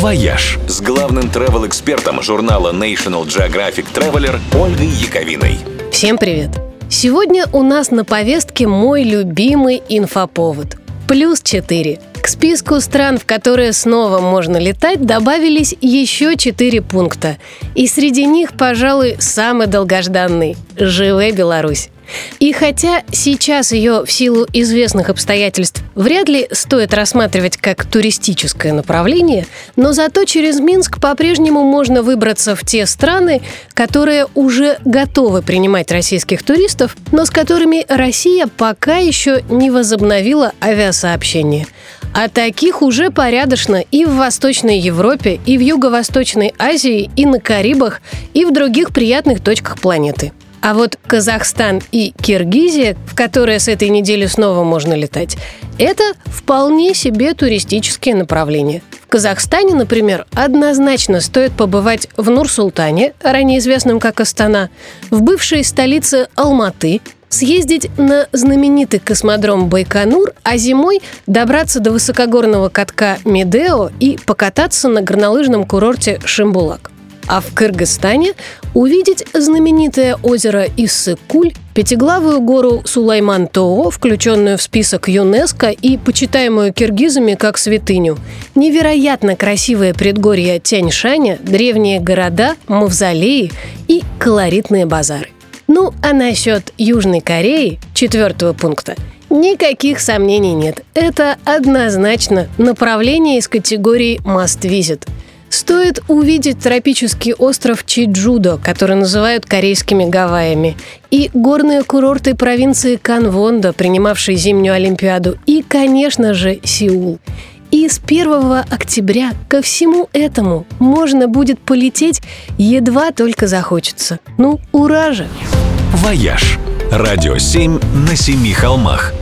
«Вояж» с главным travel-экспертом журнала National Geographic Traveler Ольгой Яковиной. Всем привет! Сегодня у нас на повестке мой любимый инфоповод. Плюс 4. Списку стран, в которые снова можно летать, добавились еще четыре пункта. И среди них, пожалуй, самый долгожданный – «Жыве Беларусь». И хотя сейчас ее в силу известных обстоятельств вряд ли стоит рассматривать как туристическое направление, но зато через Минск по-прежнему можно выбраться в те страны, которые уже готовы принимать российских туристов, но с которыми Россия пока еще не возобновила авиасообщение. А таких уже порядочно и в Восточной Европе, и в Юго-Восточной Азии, и на Карибах, и в других приятных точках планеты. А вот Казахстан и Киргизия, в которые с этой недели снова можно летать, это вполне себе туристические направления. В Казахстане, например, однозначно стоит побывать в Нур-Султане, ранее известном как Астана, в бывшей столице Алматы, съездить на знаменитый космодром Байконур, а зимой добраться до высокогорного катка Медео и покататься на горнолыжном курорте Шимбулак а в Кыргызстане увидеть знаменитое озеро Иссык-Куль, пятиглавую гору Сулайман-Тоо, включенную в список ЮНЕСКО и почитаемую киргизами как святыню, невероятно красивые предгорья Тяньшаня, древние города, мавзолеи и колоритные базары. Ну, а насчет Южной Кореи, четвертого пункта, никаких сомнений нет. Это однозначно направление из категории «must visit». Стоит увидеть тропический остров Чиджудо, который называют корейскими Гавайями, и горные курорты провинции Канвондо, принимавшие зимнюю Олимпиаду, и, конечно же, Сеул. И с 1 октября ко всему этому можно будет полететь, едва только захочется. Ну, ура же! «Вояж» – радио 7 на семи холмах –